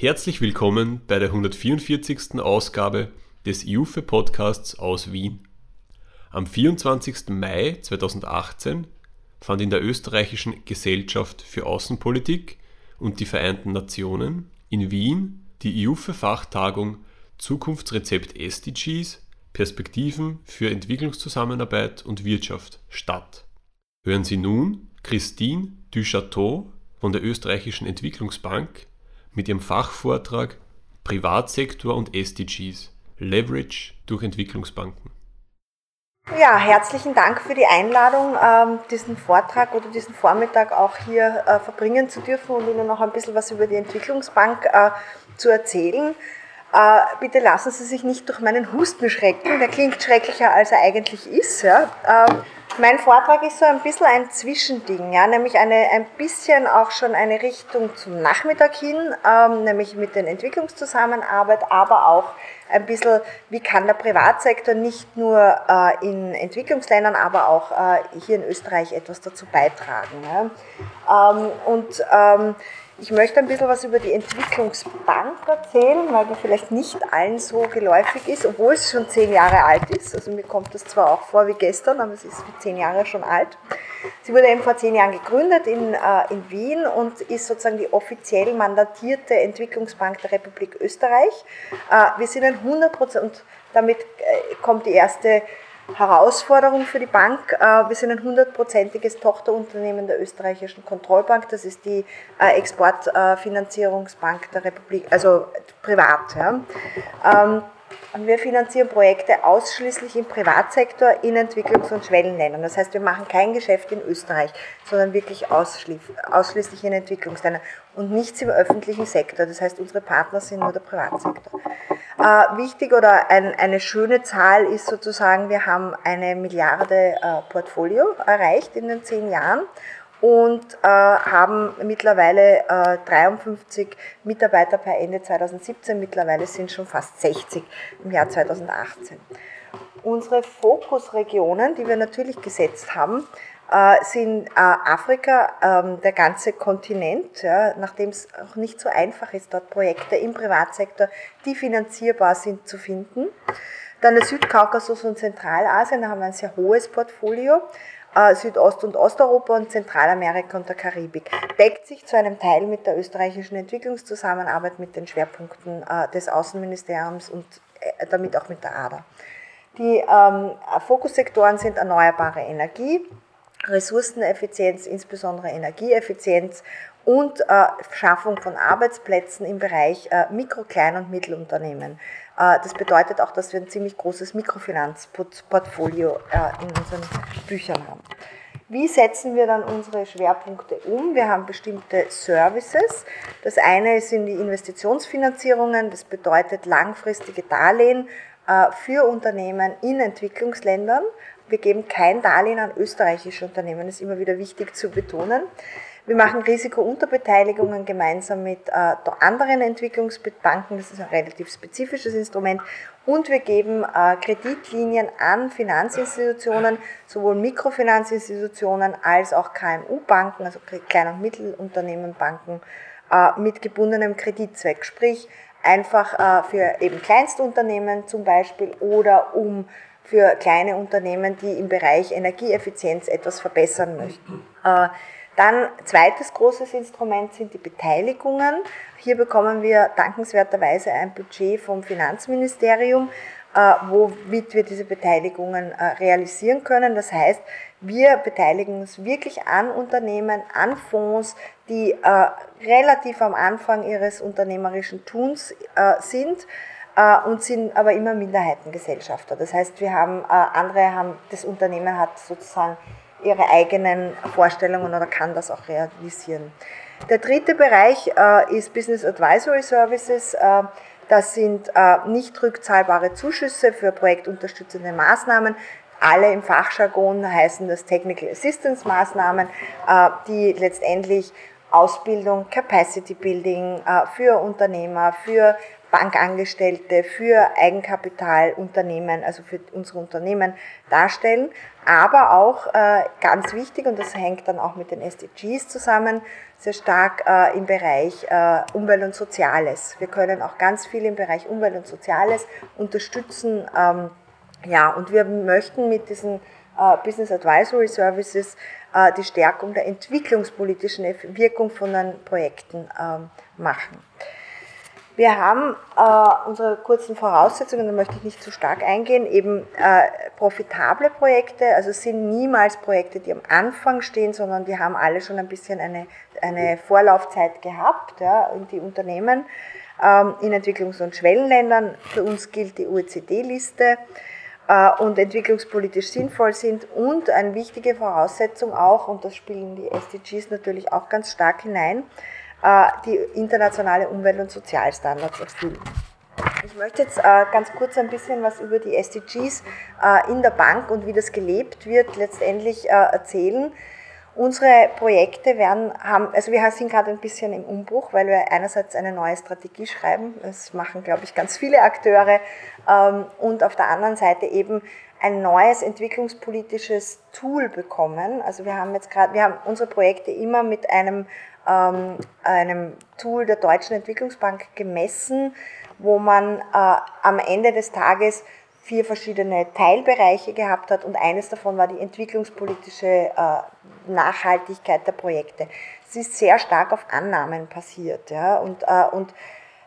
Herzlich willkommen bei der 144. Ausgabe des IUFE Podcasts aus Wien. Am 24. Mai 2018 fand in der österreichischen Gesellschaft für Außenpolitik und die Vereinten Nationen in Wien die IUFE Fachtagung Zukunftsrezept SDGs Perspektiven für Entwicklungszusammenarbeit und Wirtschaft statt. Hören Sie nun Christine Duchateau von der österreichischen Entwicklungsbank mit ihrem Fachvortrag Privatsektor und SDGs Leverage durch Entwicklungsbanken. Ja, herzlichen Dank für die Einladung, ähm, diesen Vortrag oder diesen Vormittag auch hier äh, verbringen zu dürfen und Ihnen noch ein bisschen was über die Entwicklungsbank äh, zu erzählen. Äh, bitte lassen Sie sich nicht durch meinen Husten schrecken, der klingt schrecklicher, als er eigentlich ist. Ja. Ähm, mein Vortrag ist so ein bisschen ein Zwischending, ja, nämlich eine, ein bisschen auch schon eine Richtung zum Nachmittag hin, ähm, nämlich mit den Entwicklungszusammenarbeit, aber auch ein bisschen, wie kann der Privatsektor nicht nur äh, in Entwicklungsländern, aber auch äh, hier in Österreich etwas dazu beitragen. Ja. Ähm, und ich möchte ein bisschen was über die Entwicklungsbank erzählen, weil die vielleicht nicht allen so geläufig ist, obwohl es schon zehn Jahre alt ist. Also mir kommt das zwar auch vor wie gestern, aber es ist zehn Jahre schon alt. Sie wurde eben vor zehn Jahren gegründet in, äh, in Wien und ist sozusagen die offiziell mandatierte Entwicklungsbank der Republik Österreich. Äh, wir sind ein 100 Prozent, und damit äh, kommt die erste Herausforderung für die Bank. Äh, wir sind ein hundertprozentiges Tochterunternehmen der österreichischen Kontrollbank. Das ist die äh, Exportfinanzierungsbank der Republik, also privat. Ja. Ähm, und wir finanzieren Projekte ausschließlich im Privatsektor in Entwicklungs- und Schwellenländern. Das heißt, wir machen kein Geschäft in Österreich, sondern wirklich ausschließlich in Entwicklungsländern und nichts im öffentlichen Sektor. Das heißt, unsere Partner sind nur der Privatsektor. Äh, wichtig oder ein, eine schöne Zahl ist sozusagen, wir haben eine Milliarde äh, Portfolio erreicht in den zehn Jahren und äh, haben mittlerweile äh, 53 Mitarbeiter per Ende 2017. Mittlerweile sind schon fast 60 im Jahr 2018. Unsere Fokusregionen, die wir natürlich gesetzt haben, sind äh, Afrika, ähm, der ganze Kontinent, nachdem es auch nicht so einfach ist, dort Projekte im Privatsektor, die finanzierbar sind, zu finden. Dann der Südkaukasus und Zentralasien, da haben wir ein sehr hohes Portfolio. Äh, Südost- und Osteuropa und Zentralamerika und der Karibik. Deckt sich zu einem Teil mit der österreichischen Entwicklungszusammenarbeit, mit den Schwerpunkten äh, des Außenministeriums und äh, damit auch mit der ADA. Die ähm, Fokussektoren sind erneuerbare Energie, Ressourceneffizienz, insbesondere Energieeffizienz und äh, Schaffung von Arbeitsplätzen im Bereich äh, Mikro-, Klein- und Mittelunternehmen. Äh, das bedeutet auch, dass wir ein ziemlich großes Mikrofinanzportfolio äh, in unseren Büchern haben. Wie setzen wir dann unsere Schwerpunkte um? Wir haben bestimmte Services. Das eine sind die Investitionsfinanzierungen, das bedeutet langfristige Darlehen äh, für Unternehmen in Entwicklungsländern. Wir geben kein Darlehen an österreichische Unternehmen, das ist immer wieder wichtig zu betonen. Wir machen Risikounterbeteiligungen gemeinsam mit äh, anderen Entwicklungsbanken, das ist ein relativ spezifisches Instrument. Und wir geben äh, Kreditlinien an Finanzinstitutionen, sowohl Mikrofinanzinstitutionen als auch KMU-Banken, also Klein- und Mittelunternehmenbanken, äh, mit gebundenem Kreditzweck. Sprich, einfach äh, für eben Kleinstunternehmen zum Beispiel oder um für kleine Unternehmen, die im Bereich Energieeffizienz etwas verbessern möchten. Äh, dann zweites großes Instrument sind die Beteiligungen. Hier bekommen wir dankenswerterweise ein Budget vom Finanzministerium, äh, womit wir diese Beteiligungen äh, realisieren können. Das heißt, wir beteiligen uns wirklich an Unternehmen, an Fonds, die relativ am Anfang ihres unternehmerischen Tuns sind und sind aber immer Minderheitengesellschafter. Das heißt, wir haben, äh, andere haben, das Unternehmen hat sozusagen ihre eigenen Vorstellungen oder kann das auch realisieren. Der dritte Bereich äh, ist Business Advisory Services. Das sind nicht rückzahlbare Zuschüsse für projektunterstützende Maßnahmen. Alle im Fachjargon heißen das Technical Assistance Maßnahmen, die letztendlich Ausbildung, Capacity Building für Unternehmer, für Bankangestellte, für Eigenkapitalunternehmen, also für unsere Unternehmen darstellen. Aber auch äh, ganz wichtig, und das hängt dann auch mit den SDGs zusammen, sehr stark äh, im Bereich äh, Umwelt und Soziales. Wir können auch ganz viel im Bereich Umwelt und Soziales unterstützen. Ähm, ja, und wir möchten mit diesen äh, Business Advisory Services äh, die Stärkung der entwicklungspolitischen Wirkung von den Projekten ähm, machen. Wir haben äh, unsere kurzen Voraussetzungen, da möchte ich nicht zu stark eingehen, eben äh, profitable Projekte, also sind niemals Projekte, die am Anfang stehen, sondern die haben alle schon ein bisschen eine, eine Vorlaufzeit gehabt, ja, die Unternehmen ähm, in Entwicklungs- und Schwellenländern. Für uns gilt die OECD-Liste äh, und entwicklungspolitisch sinnvoll sind und eine wichtige Voraussetzung auch, und das spielen die SDGs natürlich auch ganz stark hinein, äh, die internationale Umwelt- und Sozialstandards erfüllen. Ich möchte jetzt äh, ganz kurz ein bisschen was über die SDGs äh, in der Bank und wie das gelebt wird letztendlich erzählen. Unsere Projekte werden, haben, also wir sind gerade ein bisschen im Umbruch, weil wir einerseits eine neue Strategie schreiben, das machen, glaube ich, ganz viele Akteure, ähm, und auf der anderen Seite eben ein neues entwicklungspolitisches Tool bekommen. Also wir haben jetzt gerade, wir haben unsere Projekte immer mit einem ähm, einem Tool der Deutschen Entwicklungsbank gemessen, wo man äh, am Ende des Tages vier verschiedene Teilbereiche gehabt hat und eines davon war die entwicklungspolitische äh, Nachhaltigkeit der Projekte. Es ist sehr stark auf Annahmen passiert ja, und, äh, und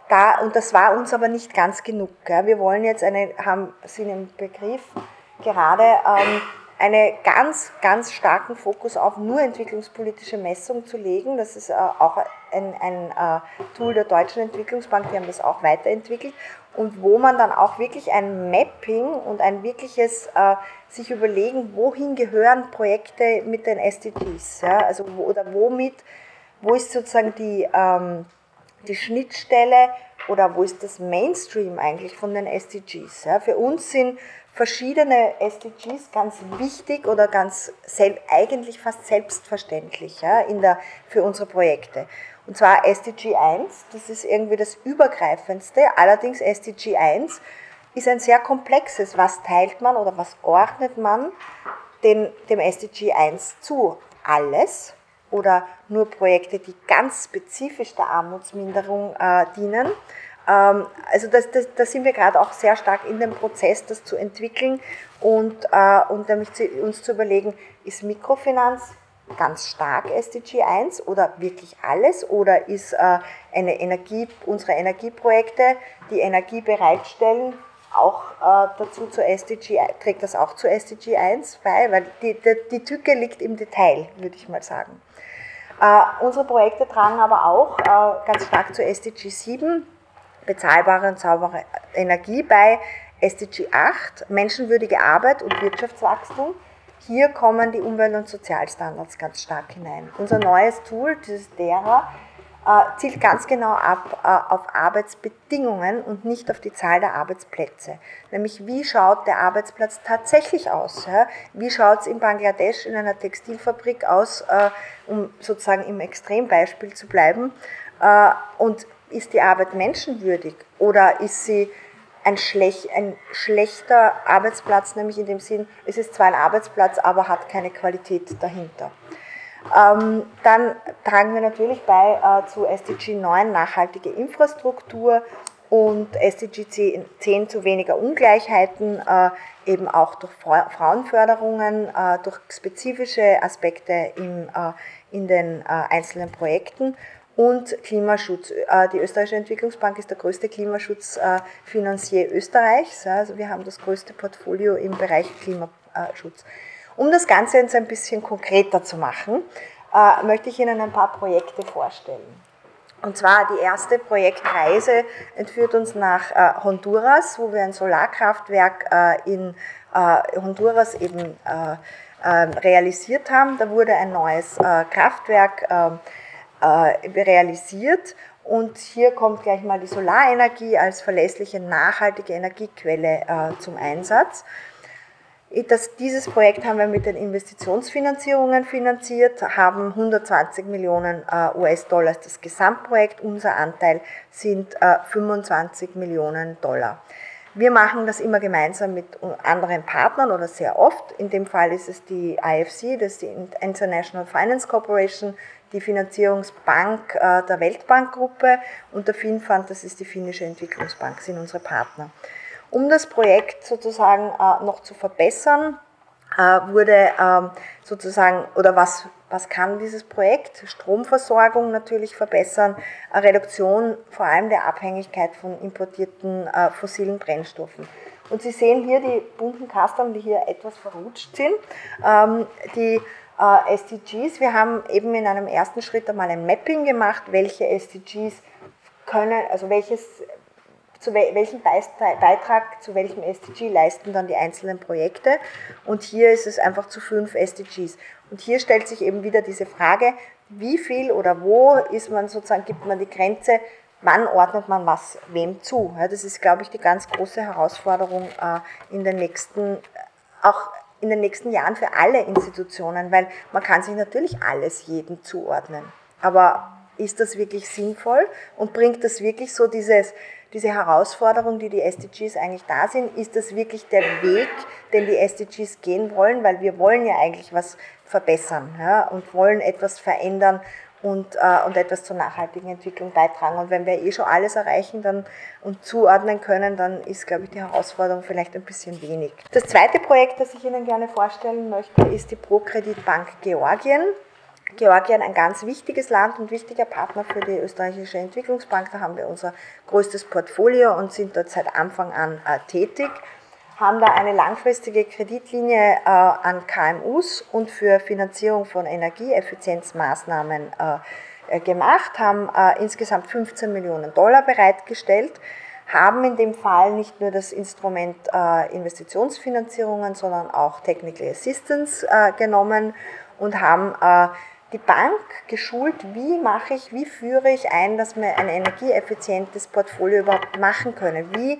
da, und das war uns aber nicht ganz genug. Ja. Wir wollen jetzt eine, haben, sind im Begriff gerade ähm, einen ganz, ganz starken Fokus auf nur entwicklungspolitische Messung zu legen. Das ist äh, auch ein, ein äh, Tool der Deutschen Entwicklungsbank, die haben das auch weiterentwickelt. Und wo man dann auch wirklich ein Mapping und ein wirkliches äh, sich überlegen, wohin gehören Projekte mit den SDGs, ja? also wo, oder womit, wo ist sozusagen die, ähm, die Schnittstelle oder wo ist das Mainstream eigentlich von den SDGs. Ja? Für uns sind verschiedene SDGs ganz wichtig oder ganz eigentlich fast selbstverständlich ja, in der, für unsere Projekte. Und zwar SDG 1, das ist irgendwie das übergreifendste. Allerdings SDG 1 ist ein sehr komplexes. Was teilt man oder was ordnet man den, dem SDG 1 zu? Alles oder nur Projekte, die ganz spezifisch der Armutsminderung äh, dienen? Ähm, also da sind wir gerade auch sehr stark in dem Prozess, das zu entwickeln und, äh, und uns zu überlegen, ist Mikrofinanz ganz stark SDG 1 oder wirklich alles oder ist äh, eine Energie, unsere Energieprojekte, die Energie bereitstellen, auch äh, dazu zu SDG, trägt das auch zu SDG 1 bei, weil die, die, die Tücke liegt im Detail, würde ich mal sagen. Unsere Projekte tragen aber auch ganz stark zu SDG 7, bezahlbare und saubere Energie bei SDG 8, menschenwürdige Arbeit und Wirtschaftswachstum. Hier kommen die Umwelt- und Sozialstandards ganz stark hinein. Unser neues Tool, dieses DERA, äh, zielt ganz genau ab äh, auf Arbeitsbedingungen und nicht auf die Zahl der Arbeitsplätze. Nämlich, wie schaut der Arbeitsplatz tatsächlich aus? Wie schaut es in Bangladesch in einer Textilfabrik aus, äh, um sozusagen im Extrembeispiel zu bleiben? Und ist die Arbeit menschenwürdig oder ist sie ein, schlech, ein schlechter Arbeitsplatz, nämlich in dem Sinn, es ist zwar ein Arbeitsplatz, aber hat keine Qualität dahinter. Ähm, dann tragen wir natürlich bei äh, zu SDG 9 nachhaltige Infrastruktur und SDG 10 zu weniger Ungleichheiten, äh, eben auch durch Frauenförderungen, äh, durch spezifische Aspekte im, äh, in den äh, einzelnen Projekten und Klimaschutz. Äh, die Österreichische Entwicklungsbank ist der größte Klimaschutzfinanzier Österreichs. Also wir haben das größte Portfolio im Bereich Klimaschutz. Um das Ganze jetzt ein bisschen konkreter zu machen, äh, möchte ich Ihnen ein paar Projekte vorstellen. Und zwar die erste Projektreise entführt uns nach äh, Honduras, wo wir ein Solarkraftwerk in Honduras eben realisiert haben. Da wurde ein neues Kraftwerk äh, realisiert. Und hier kommt gleich mal die Solarenergie als verlässliche, nachhaltige Energiequelle äh, zum Einsatz. Das, dieses Projekt haben wir mit den Investitionsfinanzierungen finanziert, haben 120 Millionen äh, US-Dollar das Gesamtprojekt. Unser Anteil sind äh, 25 Millionen Dollar. Wir machen das immer gemeinsam mit anderen Partnern oder sehr oft. In dem Fall ist es die IFC, das ist die International Finance Corporation, die Finanzierungsbank äh, der Weltbankgruppe und der Finnfund, das ist die finnische Entwicklungsbank, sind unsere Partner. Um das Projekt sozusagen äh, noch zu verbessern, äh, wurde ähm, sozusagen, oder was, was kann dieses Projekt? Stromversorgung natürlich verbessern, Reduktion vor allem der Abhängigkeit von importierten äh, fossilen Brennstoffen. Und Sie sehen hier die bunten Kasten, die hier etwas verrutscht sind. Ähm, die äh, SDGs, wir haben eben in einem ersten Schritt einmal ein Mapping gemacht, welche SDGs können, also welches zu welchen Beitrag zu welchem SDG leisten dann die einzelnen Projekte. Und hier ist es einfach zu fünf SDGs. Und hier stellt sich eben wieder diese Frage, wie viel oder wo ist man sozusagen, gibt man die Grenze, wann ordnet man was wem zu. das ist, glaube ich, die ganz große Herausforderung äh, in den nächsten, auch in den nächsten Jahren für alle Institutionen, weil man kann sich natürlich alles jedem zuordnen. Aber ist das wirklich sinnvoll und bringt das wirklich so dieses, diese Herausforderung, die die SDGs eigentlich da sind, ist das wirklich der Weg, den die SDGs gehen wollen, weil wir wollen ja eigentlich was verbessern ja, und wollen etwas verändern und, äh, und etwas zur nachhaltigen Entwicklung beitragen. Und wenn wir eh schon alles erreichen dann, und zuordnen können, dann ist, glaube ich, die Herausforderung vielleicht ein bisschen wenig. Das zweite Projekt, das ich Ihnen gerne vorstellen möchte, ist die ProKreditbank Georgien. Georgien ein ganz wichtiges Land und wichtiger Partner für die österreichische Entwicklungsbank. Da haben wir unser größtes Portfolio und sind dort seit Anfang an äh, tätig. Haben da eine langfristige Kreditlinie äh, an KMUs und für Finanzierung von Energieeffizienzmaßnahmen äh, gemacht, haben äh, insgesamt 15 Millionen Dollar bereitgestellt haben in dem Fall nicht nur das Instrument äh, Investitionsfinanzierungen, sondern auch Technical Assistance äh, genommen und haben äh, die Bank geschult, wie mache ich, wie führe ich ein, dass wir ein energieeffizientes Portfolio überhaupt machen können. Wie,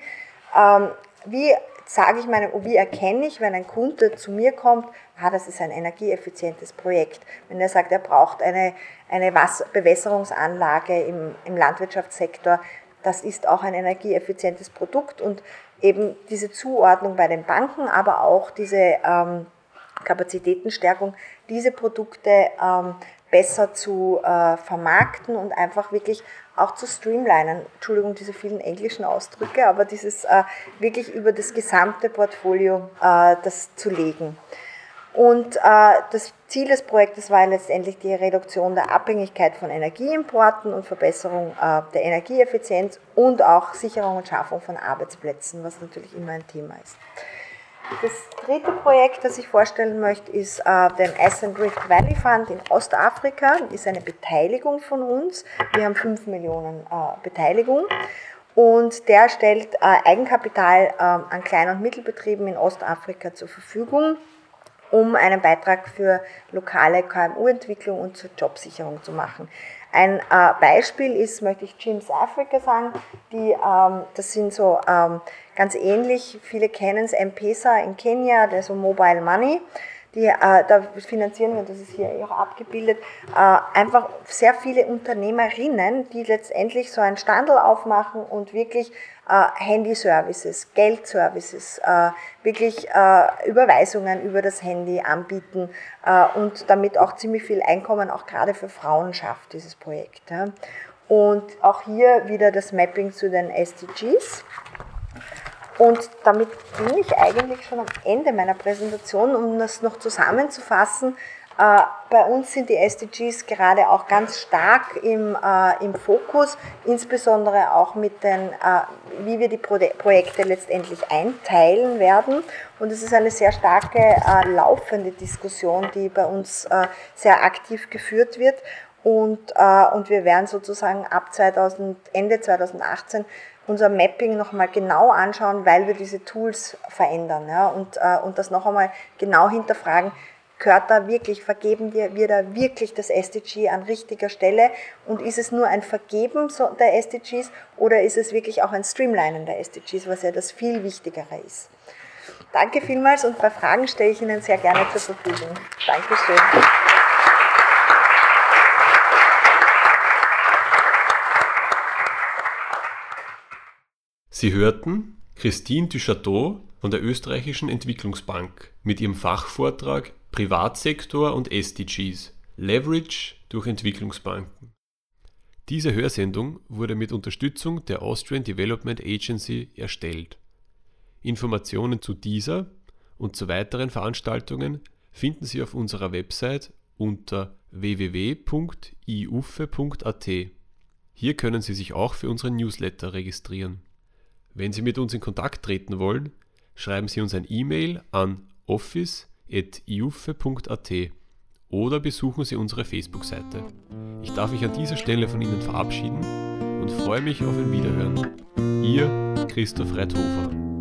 ähm, wie sage ich meinem, wie erkenne ich, wenn ein Kunde zu mir kommt, ah, das ist ein energieeffizientes Projekt. Wenn er sagt, er braucht eine, eine Wasser Bewässerungsanlage im, im Landwirtschaftssektor, das ist auch ein energieeffizientes Produkt und eben diese Zuordnung bei den Banken, aber auch diese ähm, Kapazitätenstärkung, diese Produkte ähm, besser zu äh, vermarkten und einfach wirklich auch zu streamlinen. Entschuldigung, diese vielen englischen Ausdrücke, aber dieses äh, wirklich über das gesamte Portfolio äh, das zu legen. Und äh, das Ziel des Projektes war letztendlich die Reduktion der Abhängigkeit von Energieimporten und Verbesserung äh, der Energieeffizienz und auch Sicherung und Schaffung von Arbeitsplätzen, was natürlich immer ein Thema ist. Das dritte Projekt, das ich vorstellen möchte, ist äh, den Ascent Rift Valley Fund in Ostafrika. Das ist eine Beteiligung von uns. Wir haben 5 Millionen äh, Beteiligung. Und der stellt äh, Eigenkapital äh, an Klein- und Mittelbetrieben in Ostafrika zur Verfügung, um einen Beitrag für lokale KMU-Entwicklung und zur Jobsicherung zu machen. Ein äh, Beispiel ist, möchte ich Gyms Africa sagen, die, ähm, das sind so ähm, Ganz ähnlich, viele kennen es, M-Pesa in Kenia, der so Mobile Money. Die, äh, da finanzieren wir, das ist hier auch abgebildet, äh, einfach sehr viele Unternehmerinnen, die letztendlich so ein Standel aufmachen und wirklich äh, Handy-Services, Geld-Services, äh, wirklich äh, Überweisungen über das Handy anbieten äh, und damit auch ziemlich viel Einkommen auch gerade für Frauen schafft, dieses Projekt. Ja. Und auch hier wieder das Mapping zu den SDGs. Und damit bin ich eigentlich schon am Ende meiner Präsentation, um das noch zusammenzufassen. Äh, bei uns sind die SDGs gerade auch ganz stark im, äh, im Fokus, insbesondere auch mit den, äh, wie wir die Pro Projekte letztendlich einteilen werden. Und es ist eine sehr starke äh, laufende Diskussion, die bei uns äh, sehr aktiv geführt wird. Und, und wir werden sozusagen ab 2000, Ende 2018 unser Mapping nochmal genau anschauen, weil wir diese Tools verändern ja, und, äh, und das noch einmal genau hinterfragen, gehört da wirklich, vergeben wir, wir da wirklich das SDG an richtiger Stelle und ist es nur ein Vergeben der SDGs oder ist es wirklich auch ein Streamlinen der SDGs, was ja das viel Wichtigere ist. Danke vielmals und bei Fragen stelle ich Ihnen sehr gerne zur Verfügung. Dankeschön. Sie hörten Christine Duchateau von der Österreichischen Entwicklungsbank mit ihrem Fachvortrag Privatsektor und SDGs Leverage durch Entwicklungsbanken. Diese Hörsendung wurde mit Unterstützung der Austrian Development Agency erstellt. Informationen zu dieser und zu weiteren Veranstaltungen finden Sie auf unserer Website unter www.iufe.at. Hier können Sie sich auch für unseren Newsletter registrieren. Wenn Sie mit uns in Kontakt treten wollen, schreiben Sie uns ein E-Mail an office.iufe.at oder besuchen Sie unsere Facebook-Seite. Ich darf mich an dieser Stelle von Ihnen verabschieden und freue mich auf ein Wiederhören. Ihr Christoph Reithofer.